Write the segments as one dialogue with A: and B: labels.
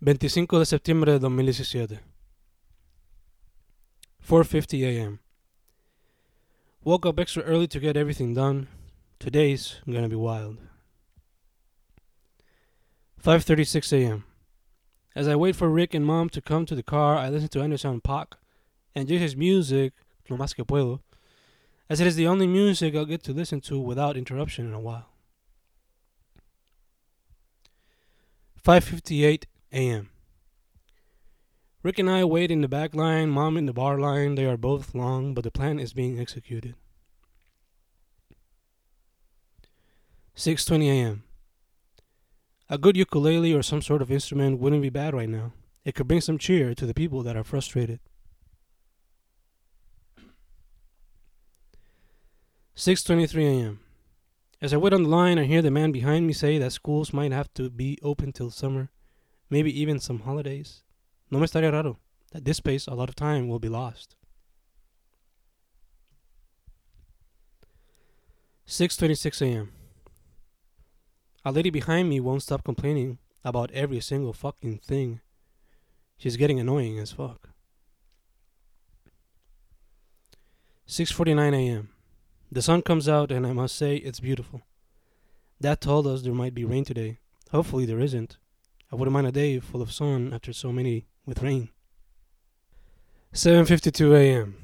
A: 25 de septiembre de 2017. 4:50 a.m. Woke up extra early to get everything done. Today's gonna be wild. 5:36 a.m. As I wait for Rick and Mom to come to the car, I listen to Anderson Paak and just his music, lo más que puedo, as it is the only music I'll get to listen to without interruption in a while. 5:58 a.m. Rick and I wait in the back line, Mom in the bar line. They are both long, but the plan is being executed. 6:20 a.m. A good ukulele or some sort of instrument wouldn't be bad right now. It could bring some cheer to the people that are frustrated. 6:23 a.m. As I wait on the line, I hear the man behind me say that schools might have to be open till summer, maybe even some holidays. No me estaría raro that this space a lot of time will be lost. 6:26 a.m. A lady behind me won't stop complaining about every single fucking thing. She's getting annoying as fuck. 6:49 a.m. The sun comes out and I must say it's beautiful. Dad told us there might be rain today. Hopefully there isn't. I wouldn't mind a day full of sun after so many with rain. 7:52 a.m.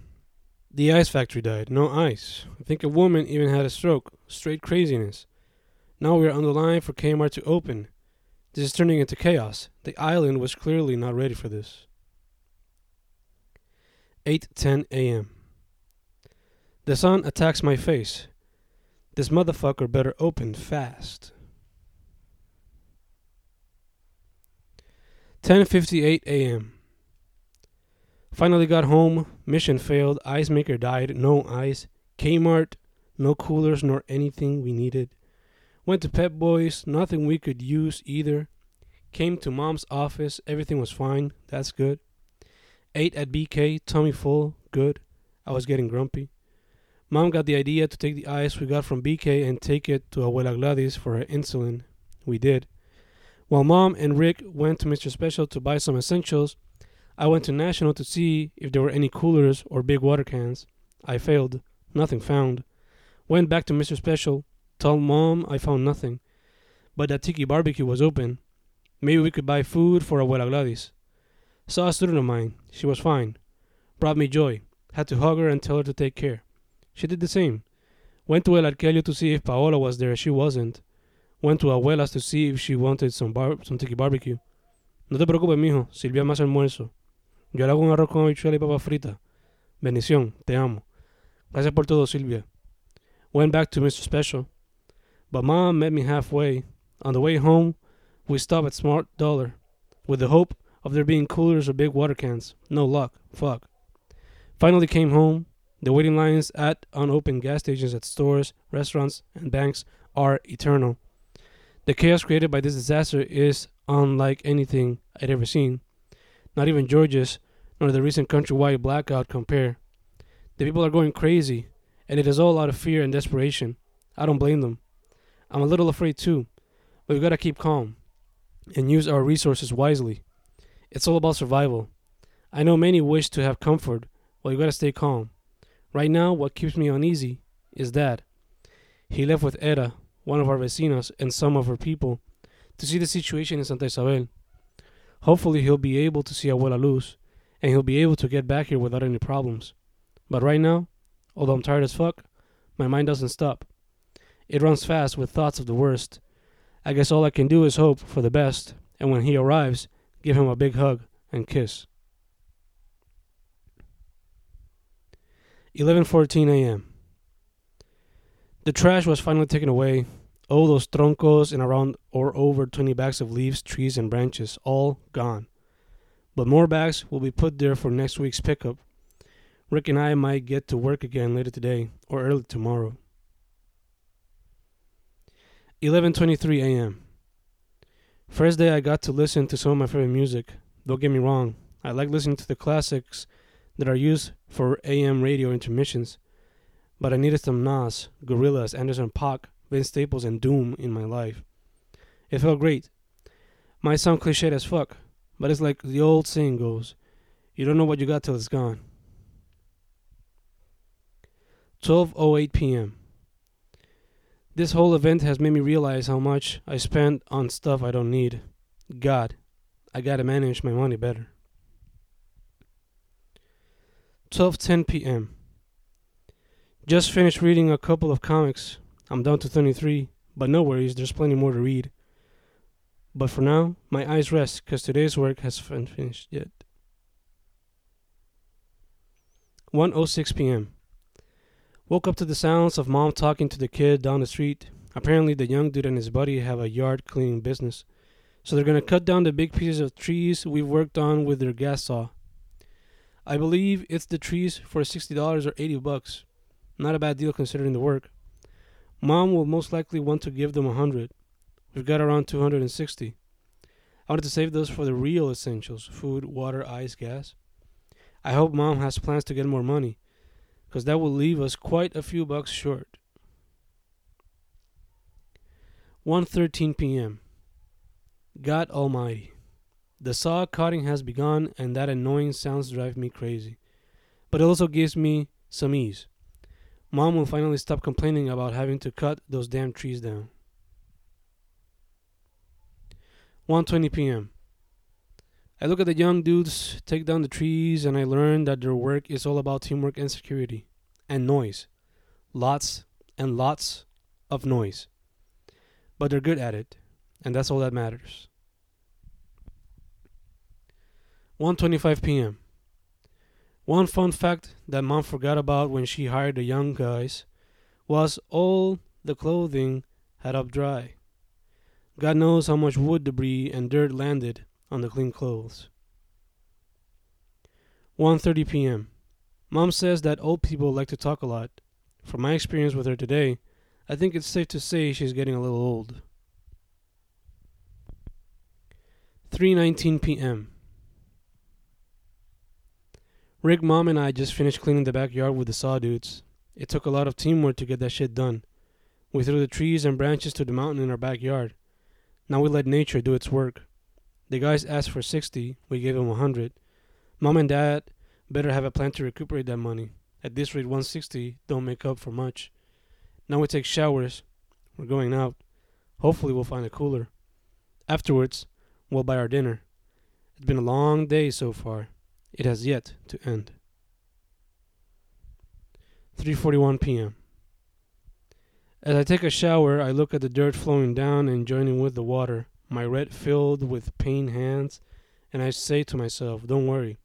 A: The ice factory died. No ice. I think a woman even had a stroke. Straight craziness. Now we are on the line for Kmart to open. This is turning into chaos. The island was clearly not ready for this. 8:10 a.m. The sun attacks my face. This motherfucker better open fast. 10:58 a.m. Finally got home. Mission failed. Ice maker died. No ice. Kmart. No coolers nor anything we needed. Went to Pep Boys. Nothing we could use either. Came to mom's office. Everything was fine. That's good. Ate at BK. Tummy full. Good. I was getting grumpy. Mom got the idea to take the ice we got from BK and take it to Abuela Gladys for her insulin. We did. While Mom and Rick went to Mr. Special to buy some essentials, I went to National to see if there were any coolers or big water cans. I failed. Nothing found. Went back to Mr. Special. Told Mom I found nothing. But that Tiki barbecue was open. Maybe we could buy food for Abuela Gladys. Saw a student of mine. She was fine. Brought me joy. Had to hug her and tell her to take care. She did the same. Went to El Arquelio to see if Paola was there. She wasn't. Went to Abuela's to see if she wanted some bar some tiki barbecue. No te preocupes, mijo. Silvia más almuerzo. Yo le hago un arroz con habichuela y papa frita. Bendición. Te amo. Gracias por todo, Silvia. Went back to Mr. Special. But Mom met me halfway. On the way home, we stopped at Smart Dollar with the hope of there being coolers or big water cans. No luck. Fuck. Finally came home. The waiting lines at unopened gas stations at stores, restaurants, and banks are eternal. The chaos created by this disaster is unlike anything I'd ever seen. Not even Georges nor the recent countrywide blackout compare. The people are going crazy, and it is all out of fear and desperation. I don't blame them. I'm a little afraid too, but we gotta keep calm and use our resources wisely. It's all about survival. I know many wish to have comfort, but you gotta stay calm. Right now, what keeps me uneasy is Dad. He left with Era, one of our vecinos, and some of her people to see the situation in Santa Isabel. Hopefully, he'll be able to see Abuela Luz, and he'll be able to get back here without any problems. But right now, although I'm tired as fuck, my mind doesn't stop. It runs fast with thoughts of the worst. I guess all I can do is hope for the best, and when he arrives, give him a big hug and kiss. 11:14 a.m. The trash was finally taken away. All those troncos and around or over 20 bags of leaves, trees, and branches, all gone. But more bags will be put there for next week's pickup. Rick and I might get to work again later today or early tomorrow. 11:23 a.m. First day I got to listen to some of my favorite music. Don't get me wrong, I like listening to the classics that are used for AM radio intermissions, but I needed some Nas, Gorillaz, Anderson Paak, Vince Staples, and Doom in my life. It felt great. Might sound cliched as fuck, But it's like the old saying goes you don't know what you got till it's gone. 12:08 p.m. This whole event has made me realize how much I spend on stuff I don't need. God, I got to manage my money better. 12:10 p.m. Just finished reading a couple of comics. I'm down to 23, but no worries, there's plenty more to read. But for now, my eyes rest cuz today's work hasn't finished yet. 1:06 p.m. Woke up to the sounds of mom talking to the kid down the street. Apparently, the young dude and his buddy have a yard cleaning business. So they're going to cut down the big pieces of trees we've worked on with their gas saw. I believe it's the trees for $60 or 80 bucks. Not a bad deal considering the work. Mom will most likely want to give them a 100. We've got around 260. I wanted to save those for the real essentials food, water, ice, gas. I hope mom has plans to get more money because that will leave us quite a few bucks short. 1:13 p.m. God Almighty. The saw cutting has begun and that annoying sounds drive me crazy. But it also gives me some ease. Mom will finally stop complaining about having to cut those damn trees down. 1:20 p.m. I look at the young dudes take down the trees and I learn that their work is all about teamwork and security and noise. Lots and lots of noise. But they're good at it, and that's all that matters. 1:25 p.m. One fun fact that mom forgot about when she hired the young guys was all the clothing had up dry. God knows how much wood debris and dirt landed on the clean clothes. 1:30 p.m. Mom says that old people like to talk a lot. From my experience with her today, I think it's safe to say she's getting a little old. 3:19 p.m. Rick, mom, and I just finished cleaning the backyard with the saw dudes. It took a lot of teamwork to get that shit done. We threw the trees and branches to the mountain in our backyard. Now we let nature do its work. The guys asked for 60, we gave them 100. Mom and dad better have a plan to recuperate that money. At this rate, 160 don't make up for much. Now we take showers. We're going out. Hopefully, we'll find a cooler. Afterwards, we'll buy our dinner. It's been a long day so far. It has yet to end. 3:41 p.m. As I take a shower, I look at the dirt flowing down and joining with the water, my red filled with pain hands, and I say to myself, "Don't worry.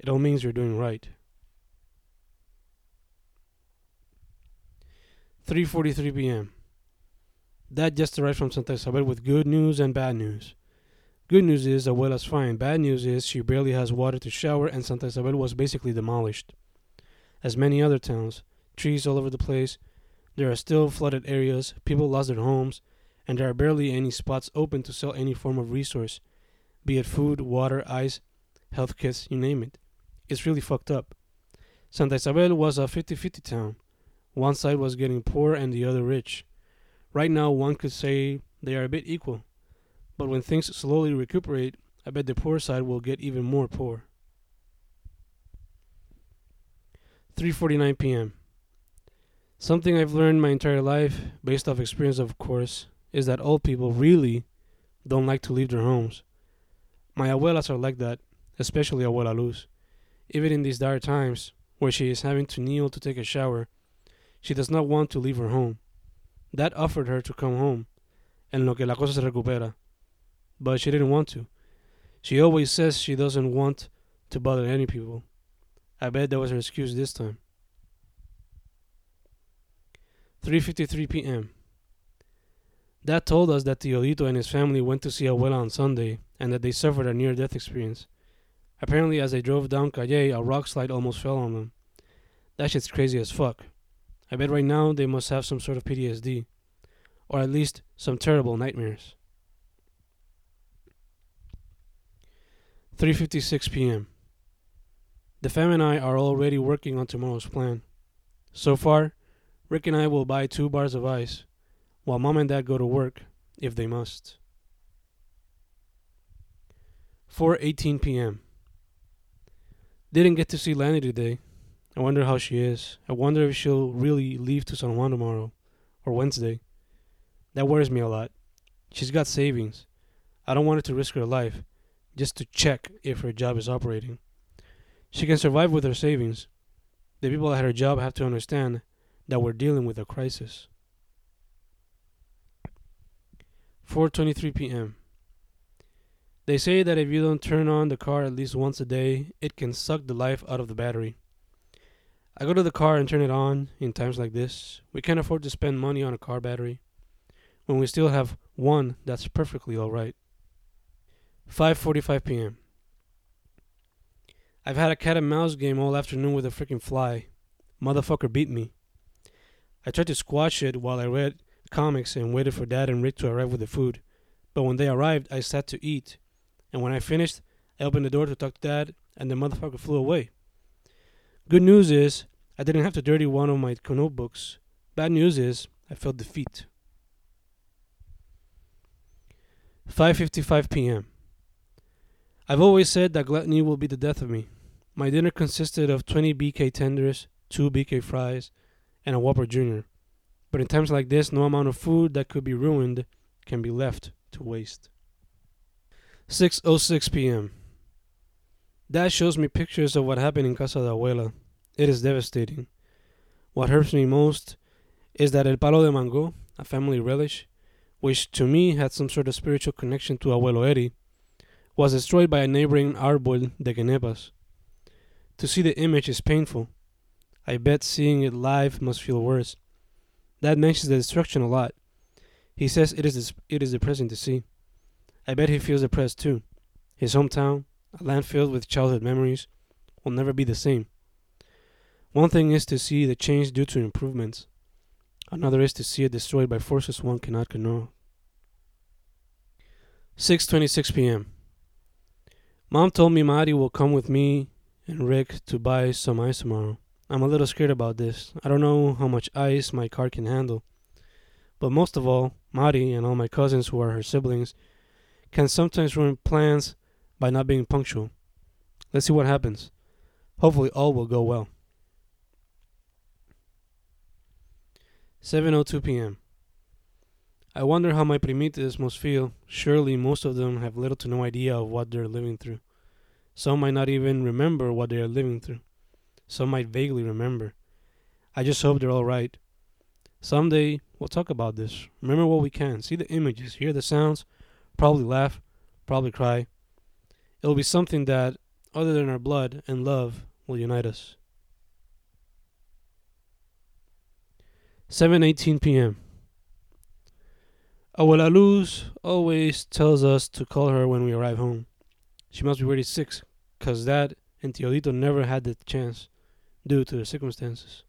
A: It all means you're doing right." 3:43 p.m. Dad just arrived from Santa Isabel with good news and bad news. Good news is Abuela's fine. Bad news is she barely has water to shower, and Santa Isabel was basically demolished. As many other towns, trees all over the place. There are still flooded areas, people lost their homes, and there are barely any spots open to sell any form of resource, be it food, water, ice, health kits, you name it. It's really fucked up. Santa Isabel was a 50 50 town. One side was getting poor and the other rich. Right now, one could say they are a bit equal. But when things slowly recuperate, I bet the poor side will get even more poor. 3:49 p.m. Something I've learned my entire life, based off experience of course, is that old people really don't like to leave their homes. My abuelas are like that, especially abuela Luz. Even in these dire times, where she is having to kneel to take a shower, she does not want to leave her home. Dad offered her to come home, en lo que la cosa se recupera but she didn't want to. She always says she doesn't want to bother any people. I bet that was her excuse this time. 3:53 p.m. Dad told us that Teodito and his family went to see Abuela on Sunday and that they suffered a near-death experience. Apparently, as they drove down Calle, a rock slide almost fell on them. That shit's crazy as fuck. I bet right now they must have some sort of PTSD, or at least some terrible nightmares. 3:56 p.m. The fam and I are already working on tomorrow's plan. So far, Rick and I will buy two bars of ice, while mom and dad go to work if they must. 4:18 p.m. Didn't get to see Lanny today. I wonder how she is. I wonder if she'll really leave to San Juan tomorrow or Wednesday. That worries me a lot. She's got savings. I don't want her to risk her life just to check if her job is operating. She can survive with her savings. The people at her job have to understand that we're dealing with a crisis. 4:23 p.m. They say that if you don't turn on the car at least once a day, it can suck the life out of the battery. I go to the car and turn it on in times like this. We can't afford to spend money on a car battery when we still have one that's perfectly all right. 5:45 p.m. I've had a cat and mouse game all afternoon with a freaking fly. Motherfucker beat me. I tried to squash it while I read comics and waited for Dad and Rick to arrive with the food. But when they arrived, I sat to eat. And when I finished, I opened the door to talk to Dad, and the motherfucker flew away. Good news is, I didn't have to dirty one of my notebooks. Bad news is, I felt defeat. 5:55 p.m. I've always said that gluttony will be the death of me. My dinner consisted of 20 BK tenders, 2 BK fries, and a Whopper Jr. But in times like this, no amount of food that could be ruined can be left to waste. 6:06 p.m. Dad shows me pictures of what happened in Casa de Abuela. It is devastating. What hurts me most is that El Palo de Mango, a family relish, which to me had some sort of spiritual connection to Abuelo Eddie, was destroyed by a neighboring árbol de Quenepas. To see the image is painful. I bet seeing it live must feel worse. Dad mentions the destruction a lot. He says it is it is depressing to see. I bet he feels depressed too. His hometown, a land filled with childhood memories, will never be the same. One thing is to see the change due to improvements. Another is to see it destroyed by forces one cannot control. 6:26 p.m. Mom told me Mari will come with me and Rick to buy some ice tomorrow. I'm a little scared about this. I don't know how much ice my car can handle. But most of all, Mari and all my cousins who are her siblings can sometimes ruin plans by not being punctual. Let's see what happens. Hopefully all will go well. 7:02 p.m. I wonder how my primites must feel. Surely most of them have little to no idea of what they're living through. Some might not even remember what they are living through. Some might vaguely remember. I just hope they're all right. Someday we'll talk about this. Remember what we can. See the images, hear the sounds, probably laugh, probably cry. It'll be something that, other than our blood and love, will unite us. 7:18 p.m. Abuela Luz always tells us to call her when we arrive home. She must be really sick, cause Dad and Teodito never had the chance due to the circumstances.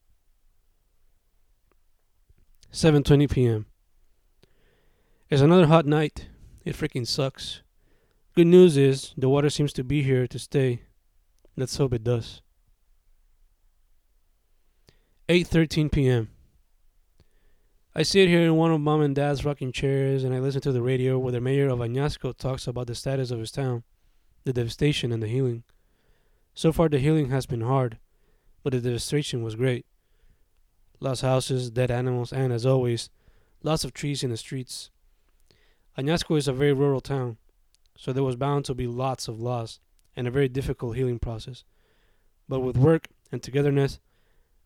A: 7:20 p.m. It's another hot night. It freaking sucks. Good news is the water seems to be here to stay. Let's hope it does. 8:13 p.m. I sit here in one of mom and dad's rocking chairs and I listen to the radio where the mayor of Añasco talks about the status of his town, the devastation and the healing. So far the healing has been hard, but the devastation was great. Lost houses, dead animals, and as always, lots of trees in the streets. Añasco is a very rural town, so there was bound to be lots of loss and a very difficult healing process. But with work and togetherness,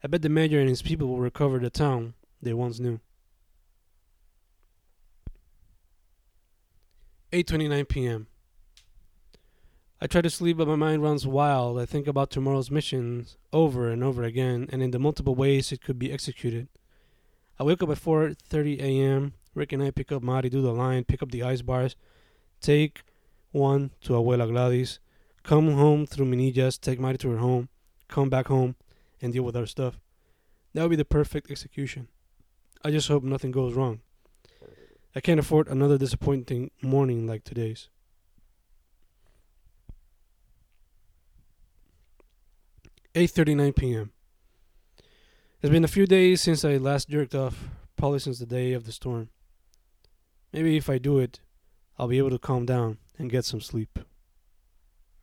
A: I bet the mayor and his people will recover the town they once knew. 8:29 p.m. I try to sleep, but my mind runs wild. I think about tomorrow's missions over and over again, and in the multiple ways it could be executed. I wake up at 4:30 a.m. Rick and I pick up Mari, do the line, pick up the ice bars, take one to Abuela Gladys, come home through Minillas, take Mari to her home, come back home, and deal with our stuff. That would be the perfect execution. I just hope nothing goes wrong. I can't afford another disappointing morning like today's. Eight thirty nine PM. It's been a few days since I last jerked off, probably since the day of the storm. Maybe if I do it, I'll be able to calm down and get some sleep.